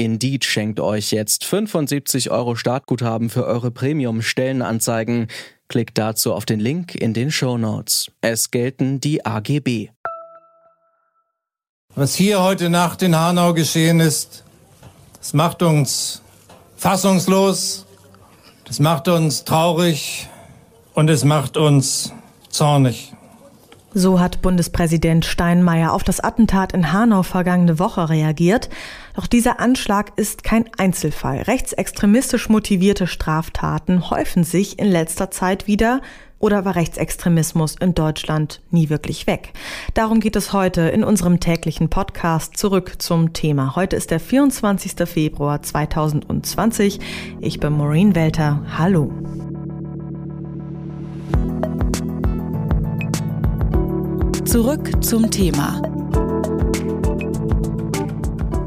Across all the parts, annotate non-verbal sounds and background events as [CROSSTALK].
Indeed schenkt euch jetzt 75 Euro Startguthaben für eure Premium-Stellenanzeigen. Klickt dazu auf den Link in den Show Notes. Es gelten die AGB. Was hier heute Nacht in Hanau geschehen ist, das macht uns fassungslos, das macht uns traurig und es macht uns zornig. So hat Bundespräsident Steinmeier auf das Attentat in Hanau vergangene Woche reagiert. Doch dieser Anschlag ist kein Einzelfall. Rechtsextremistisch motivierte Straftaten häufen sich in letzter Zeit wieder oder war Rechtsextremismus in Deutschland nie wirklich weg? Darum geht es heute in unserem täglichen Podcast zurück zum Thema. Heute ist der 24. Februar 2020. Ich bin Maureen Welter. Hallo. Zurück zum Thema.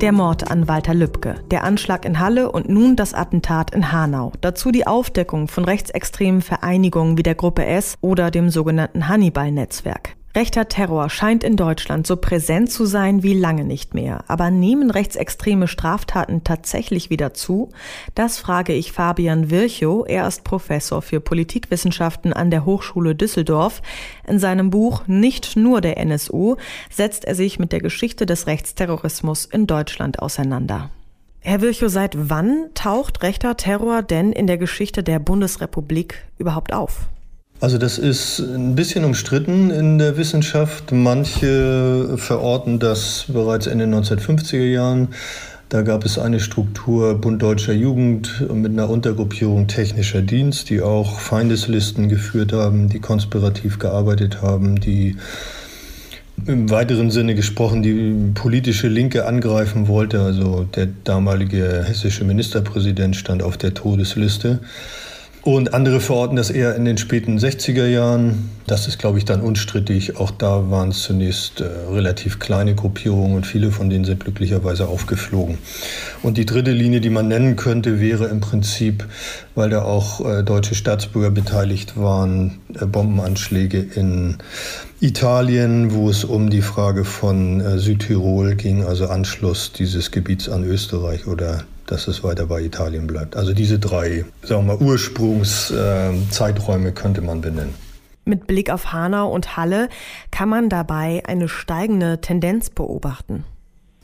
Der Mord an Walter Lübcke, der Anschlag in Halle und nun das Attentat in Hanau. Dazu die Aufdeckung von rechtsextremen Vereinigungen wie der Gruppe S oder dem sogenannten Hannibal-Netzwerk. Rechter Terror scheint in Deutschland so präsent zu sein wie lange nicht mehr. Aber nehmen rechtsextreme Straftaten tatsächlich wieder zu? Das frage ich Fabian Virchow. Er ist Professor für Politikwissenschaften an der Hochschule Düsseldorf. In seinem Buch Nicht nur der NSU setzt er sich mit der Geschichte des Rechtsterrorismus in Deutschland auseinander. Herr Virchow, seit wann taucht rechter Terror denn in der Geschichte der Bundesrepublik überhaupt auf? Also das ist ein bisschen umstritten in der Wissenschaft. Manche verorten das bereits in den 1950er Jahren. Da gab es eine Struktur Bund Deutscher Jugend mit einer Untergruppierung Technischer Dienst, die auch Feindeslisten geführt haben, die konspirativ gearbeitet haben, die im weiteren Sinne gesprochen die politische Linke angreifen wollte. Also der damalige hessische Ministerpräsident stand auf der Todesliste. Und andere verorten das eher in den späten 60er Jahren. Das ist, glaube ich, dann unstrittig. Auch da waren es zunächst äh, relativ kleine Gruppierungen und viele von denen sind glücklicherweise aufgeflogen. Und die dritte Linie, die man nennen könnte, wäre im Prinzip, weil da auch äh, deutsche Staatsbürger beteiligt waren, äh, Bombenanschläge in Italien, wo es um die Frage von äh, Südtirol ging, also Anschluss dieses Gebiets an Österreich oder dass es weiter bei Italien bleibt. Also diese drei, sagen wir mal, Ursprungszeiträume äh, könnte man benennen. Mit Blick auf Hanau und Halle kann man dabei eine steigende Tendenz beobachten.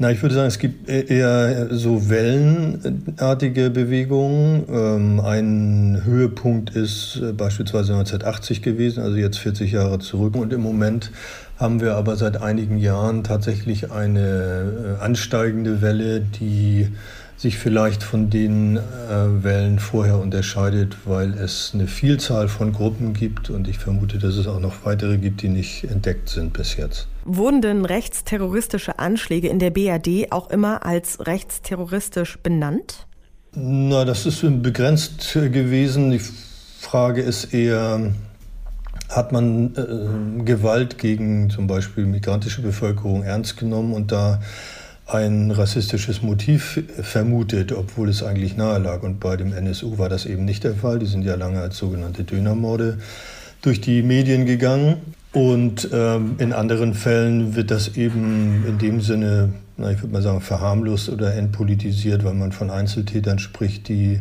Na, ich würde sagen, es gibt e-, eher so wellenartige Bewegungen. Ähm, ein Höhepunkt ist äh, beispielsweise 1980 gewesen, also jetzt 40 Jahre zurück. Und im Moment haben wir aber seit einigen Jahren tatsächlich eine äh, ansteigende Welle, die sich vielleicht von den äh, Wellen vorher unterscheidet, weil es eine Vielzahl von Gruppen gibt und ich vermute, dass es auch noch weitere gibt, die nicht entdeckt sind bis jetzt. Wurden denn rechtsterroristische Anschläge in der BRD auch immer als rechtsterroristisch benannt? Na, das ist begrenzt gewesen. Die Frage ist eher, hat man äh, Gewalt gegen zum Beispiel migrantische Bevölkerung ernst genommen und da ein rassistisches Motiv vermutet, obwohl es eigentlich nahe lag. Und bei dem NSU war das eben nicht der Fall. Die sind ja lange als sogenannte Dönermorde durch die Medien gegangen. Und ähm, in anderen Fällen wird das eben in dem Sinne, na, ich würde mal sagen, verharmlost oder entpolitisiert, weil man von Einzeltätern spricht, die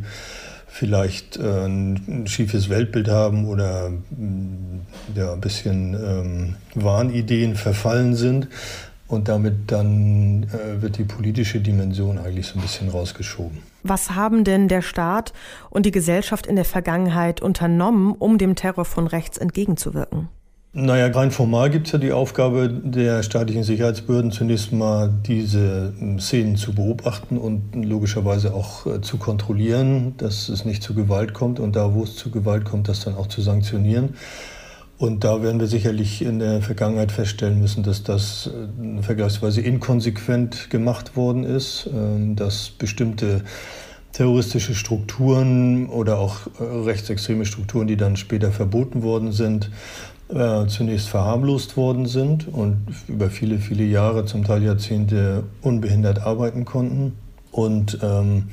vielleicht äh, ein schiefes Weltbild haben oder ja, ein bisschen ähm, Wahnideen verfallen sind. Und damit dann äh, wird die politische Dimension eigentlich so ein bisschen rausgeschoben. Was haben denn der Staat und die Gesellschaft in der Vergangenheit unternommen, um dem Terror von rechts entgegenzuwirken? Naja, rein formal gibt es ja die Aufgabe der staatlichen Sicherheitsbehörden, zunächst mal diese ähm, Szenen zu beobachten und logischerweise auch äh, zu kontrollieren, dass es nicht zu Gewalt kommt und da, wo es zu Gewalt kommt, das dann auch zu sanktionieren. Und da werden wir sicherlich in der Vergangenheit feststellen müssen, dass das äh, vergleichsweise inkonsequent gemacht worden ist, ähm, dass bestimmte terroristische Strukturen oder auch äh, rechtsextreme Strukturen, die dann später verboten worden sind, äh, zunächst verharmlost worden sind und über viele, viele Jahre, zum Teil Jahrzehnte unbehindert arbeiten konnten. Und ähm,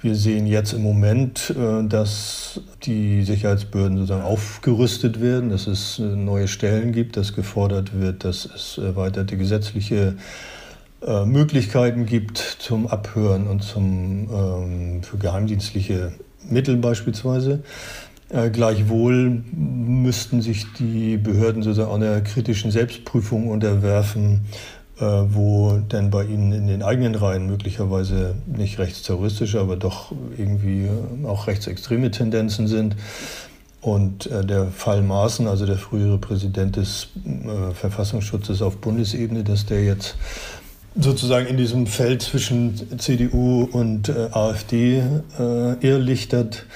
wir sehen jetzt im Moment, äh, dass die Sicherheitsbehörden sozusagen aufgerüstet werden, dass es äh, neue Stellen gibt, dass gefordert wird, dass es erweiterte gesetzliche äh, Möglichkeiten gibt zum Abhören und zum, ähm, für geheimdienstliche Mittel beispielsweise. Gleichwohl müssten sich die Behörden sozusagen einer kritischen Selbstprüfung unterwerfen, wo denn bei ihnen in den eigenen Reihen möglicherweise nicht rechtsterroristische, aber doch irgendwie auch rechtsextreme Tendenzen sind. Und äh, der Fall Maaßen, also der frühere Präsident des äh, Verfassungsschutzes auf Bundesebene, dass der jetzt sozusagen in diesem Feld zwischen CDU und äh, AfD äh, irrlichtert,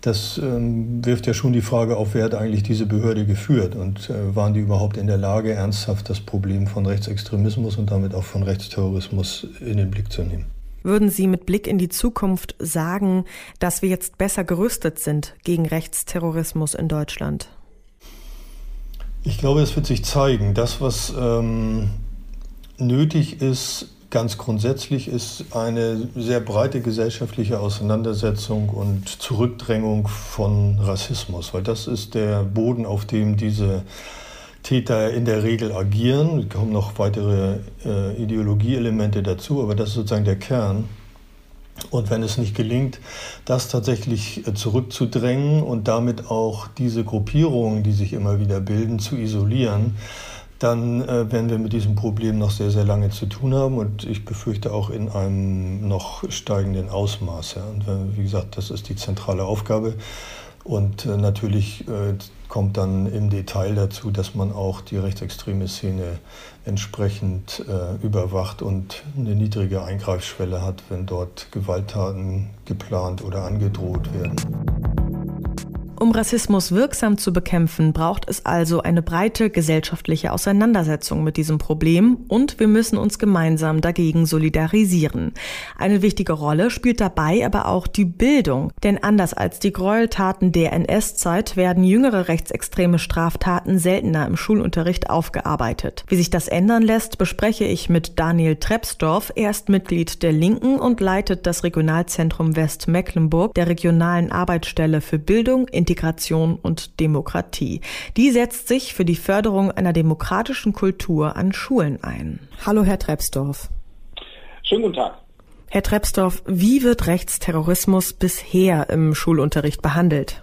das ähm, wirft ja schon die Frage auf, wer hat eigentlich diese Behörde geführt und äh, waren die überhaupt in der Lage, ernsthaft das Problem von Rechtsextremismus und damit auch von Rechtsterrorismus in den Blick zu nehmen. Würden Sie mit Blick in die Zukunft sagen, dass wir jetzt besser gerüstet sind gegen Rechtsterrorismus in Deutschland? Ich glaube, es wird sich zeigen. Das, was ähm, nötig ist, ganz grundsätzlich, ist eine sehr breite gesellschaftliche Auseinandersetzung und Zurückdrängung von Rassismus, weil das ist der Boden, auf dem diese Täter in der Regel agieren. Es kommen noch weitere äh, Ideologieelemente dazu, aber das ist sozusagen der Kern. Und wenn es nicht gelingt, das tatsächlich äh, zurückzudrängen und damit auch diese Gruppierungen, die sich immer wieder bilden, zu isolieren, dann äh, werden wir mit diesem Problem noch sehr, sehr lange zu tun haben und ich befürchte auch in einem noch steigenden Ausmaß. Ja. Und äh, wie gesagt, das ist die zentrale Aufgabe. Und äh, natürlich äh, kommt dann im Detail dazu, dass man auch die rechtsextreme Szene entsprechend äh, überwacht und eine niedrige Eingreifschwelle hat, wenn dort Gewalttaten geplant oder angedroht werden. Um Rassismus wirksam zu bekämpfen, braucht es also eine breite gesellschaftliche Auseinandersetzung mit diesem Problem und wir müssen uns gemeinsam dagegen solidarisieren. Eine wichtige Rolle spielt dabei aber auch die Bildung, denn anders als die Gräueltaten der NS-Zeit werden jüngere rechtsextreme Straftaten seltener im Schulunterricht aufgearbeitet. Wie sich das ändern lässt, bespreche ich mit Daniel Trepsdorf. Er ist Mitglied der Linken und leitet das Regionalzentrum Westmecklenburg der regionalen Arbeitsstelle für Bildung, und Demokratie. Die setzt sich für die Förderung einer demokratischen Kultur an Schulen ein. Hallo, Herr Trebsdorf. Schönen guten Tag. Herr Trebsdorf, wie wird Rechtsterrorismus bisher im Schulunterricht behandelt?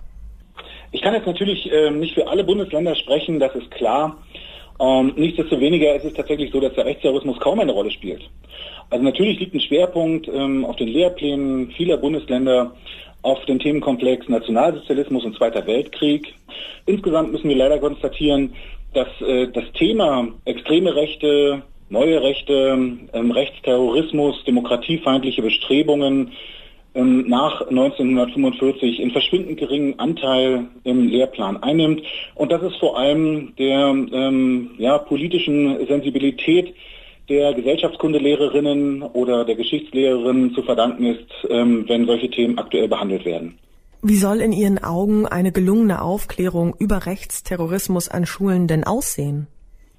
Ich kann jetzt natürlich äh, nicht für alle Bundesländer sprechen, das ist klar. Ähm, nichtsdestoweniger ist es tatsächlich so, dass der Rechtsterrorismus kaum eine Rolle spielt. Also natürlich liegt ein Schwerpunkt ähm, auf den Lehrplänen vieler Bundesländer auf den Themenkomplex Nationalsozialismus und Zweiter Weltkrieg. Insgesamt müssen wir leider konstatieren, dass äh, das Thema extreme Rechte, neue Rechte, ähm, Rechtsterrorismus, demokratiefeindliche Bestrebungen ähm, nach 1945 in verschwindend geringen Anteil im Lehrplan einnimmt. Und das ist vor allem der ähm, ja, politischen Sensibilität der Gesellschaftskundelehrerinnen oder der Geschichtslehrerinnen zu verdanken ist, ähm, wenn solche Themen aktuell behandelt werden. Wie soll in Ihren Augen eine gelungene Aufklärung über Rechtsterrorismus an Schulen denn aussehen?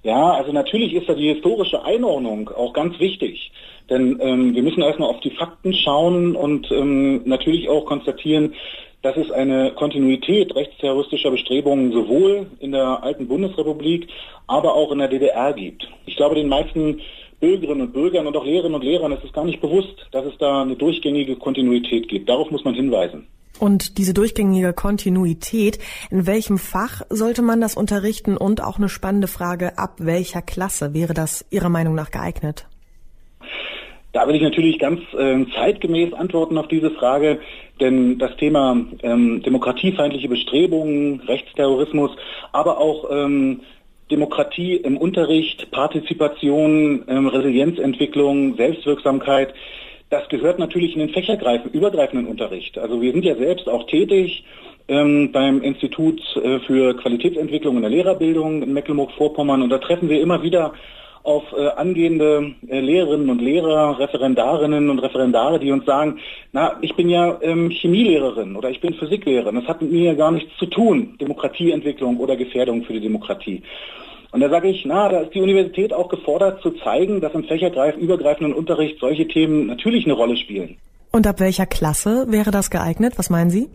Ja, also natürlich ist da die historische Einordnung auch ganz wichtig. Denn ähm, wir müssen erstmal auf die Fakten schauen und ähm, natürlich auch konstatieren, dass es eine Kontinuität rechtsterroristischer Bestrebungen sowohl in der alten Bundesrepublik, aber auch in der DDR gibt. Ich glaube, den meisten Bürgerinnen und Bürgern und auch Lehrerinnen und Lehrern ist es gar nicht bewusst, dass es da eine durchgängige Kontinuität gibt. Darauf muss man hinweisen. Und diese durchgängige Kontinuität, in welchem Fach sollte man das unterrichten? Und auch eine spannende Frage, ab welcher Klasse wäre das Ihrer Meinung nach geeignet? Da will ich natürlich ganz äh, zeitgemäß antworten auf diese Frage, denn das Thema ähm, demokratiefeindliche Bestrebungen, Rechtsterrorismus, aber auch ähm, Demokratie im Unterricht, Partizipation, ähm, Resilienzentwicklung, Selbstwirksamkeit, das gehört natürlich in den fächerübergreifenden Unterricht. Also wir sind ja selbst auch tätig ähm, beim Institut äh, für Qualitätsentwicklung in der Lehrerbildung in Mecklenburg-Vorpommern und da treffen wir immer wieder auf äh, angehende äh, Lehrerinnen und Lehrer, Referendarinnen und Referendare, die uns sagen, na, ich bin ja ähm, Chemielehrerin oder ich bin Physiklehrerin. Das hat mit mir ja gar nichts zu tun, Demokratieentwicklung oder Gefährdung für die Demokratie. Und da sage ich, na, da ist die Universität auch gefordert zu zeigen, dass im fächerübergreifenden Unterricht solche Themen natürlich eine Rolle spielen. Und ab welcher Klasse wäre das geeignet? Was meinen Sie?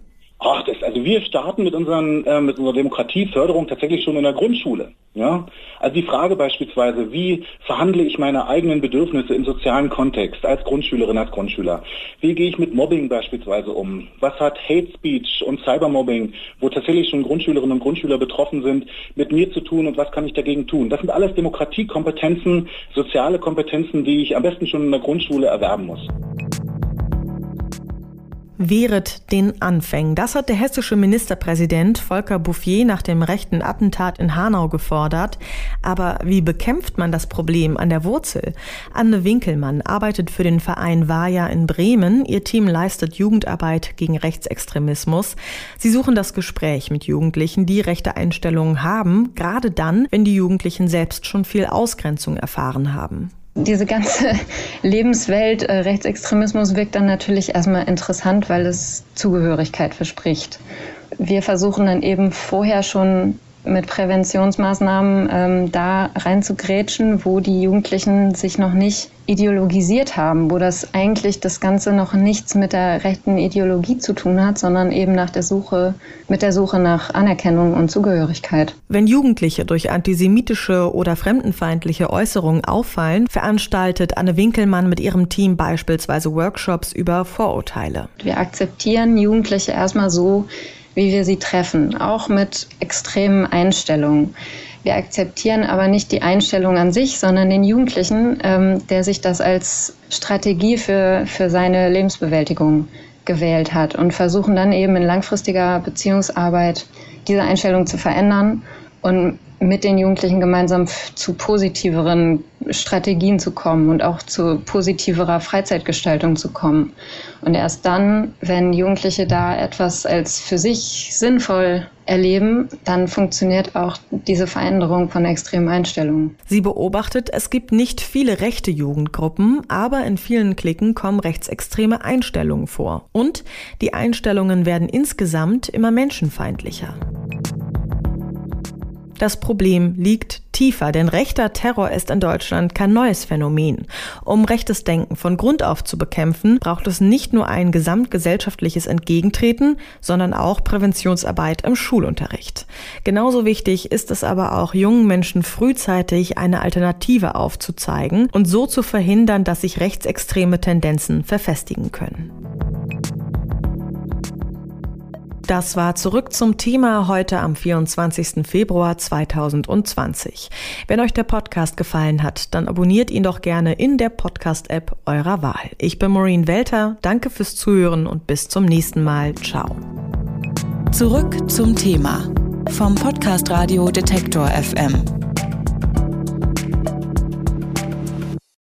Ach, das, also wir starten mit, unseren, äh, mit unserer Demokratieförderung tatsächlich schon in der Grundschule. Ja? Also die Frage beispielsweise, wie verhandle ich meine eigenen Bedürfnisse im sozialen Kontext als Grundschülerin, als Grundschüler? Wie gehe ich mit Mobbing beispielsweise um? Was hat Hate Speech und Cybermobbing, wo tatsächlich schon Grundschülerinnen und Grundschüler betroffen sind, mit mir zu tun und was kann ich dagegen tun? Das sind alles Demokratiekompetenzen, soziale Kompetenzen, die ich am besten schon in der Grundschule erwerben muss. Wehret den Anfängen. Das hat der hessische Ministerpräsident Volker Bouffier nach dem rechten Attentat in Hanau gefordert. Aber wie bekämpft man das Problem an der Wurzel? Anne Winkelmann arbeitet für den Verein Vaja in Bremen. Ihr Team leistet Jugendarbeit gegen Rechtsextremismus. Sie suchen das Gespräch mit Jugendlichen, die rechte Einstellungen haben, gerade dann, wenn die Jugendlichen selbst schon viel Ausgrenzung erfahren haben. Diese ganze [LAUGHS] Lebenswelt äh, Rechtsextremismus wirkt dann natürlich erstmal interessant, weil es Zugehörigkeit verspricht. Wir versuchen dann eben vorher schon mit Präventionsmaßnahmen ähm, da reinzugrätschen, wo die Jugendlichen sich noch nicht ideologisiert haben, wo das eigentlich das Ganze noch nichts mit der rechten Ideologie zu tun hat, sondern eben nach der Suche, mit der Suche nach Anerkennung und Zugehörigkeit. Wenn Jugendliche durch antisemitische oder fremdenfeindliche Äußerungen auffallen, veranstaltet Anne Winkelmann mit ihrem Team beispielsweise Workshops über Vorurteile. Wir akzeptieren Jugendliche erstmal so, wie wir sie treffen, auch mit extremen Einstellungen. Wir akzeptieren aber nicht die Einstellung an sich, sondern den Jugendlichen, ähm, der sich das als Strategie für, für seine Lebensbewältigung gewählt hat und versuchen dann eben in langfristiger Beziehungsarbeit diese Einstellung zu verändern und mit den Jugendlichen gemeinsam zu positiveren Strategien zu kommen und auch zu positiverer Freizeitgestaltung zu kommen. Und erst dann, wenn Jugendliche da etwas als für sich sinnvoll erleben, dann funktioniert auch diese Veränderung von extremen Einstellungen. Sie beobachtet, es gibt nicht viele rechte Jugendgruppen, aber in vielen Klicken kommen rechtsextreme Einstellungen vor. Und die Einstellungen werden insgesamt immer menschenfeindlicher. Das Problem liegt tiefer, denn rechter Terror ist in Deutschland kein neues Phänomen. Um rechtes Denken von Grund auf zu bekämpfen, braucht es nicht nur ein gesamtgesellschaftliches Entgegentreten, sondern auch Präventionsarbeit im Schulunterricht. Genauso wichtig ist es aber auch, jungen Menschen frühzeitig eine Alternative aufzuzeigen und so zu verhindern, dass sich rechtsextreme Tendenzen verfestigen können. Das war zurück zum Thema heute am 24. Februar 2020. Wenn euch der Podcast gefallen hat, dann abonniert ihn doch gerne in der Podcast-App eurer Wahl. Ich bin Maureen Welter, danke fürs Zuhören und bis zum nächsten Mal. Ciao. Zurück zum Thema vom Podcast Radio Detektor FM.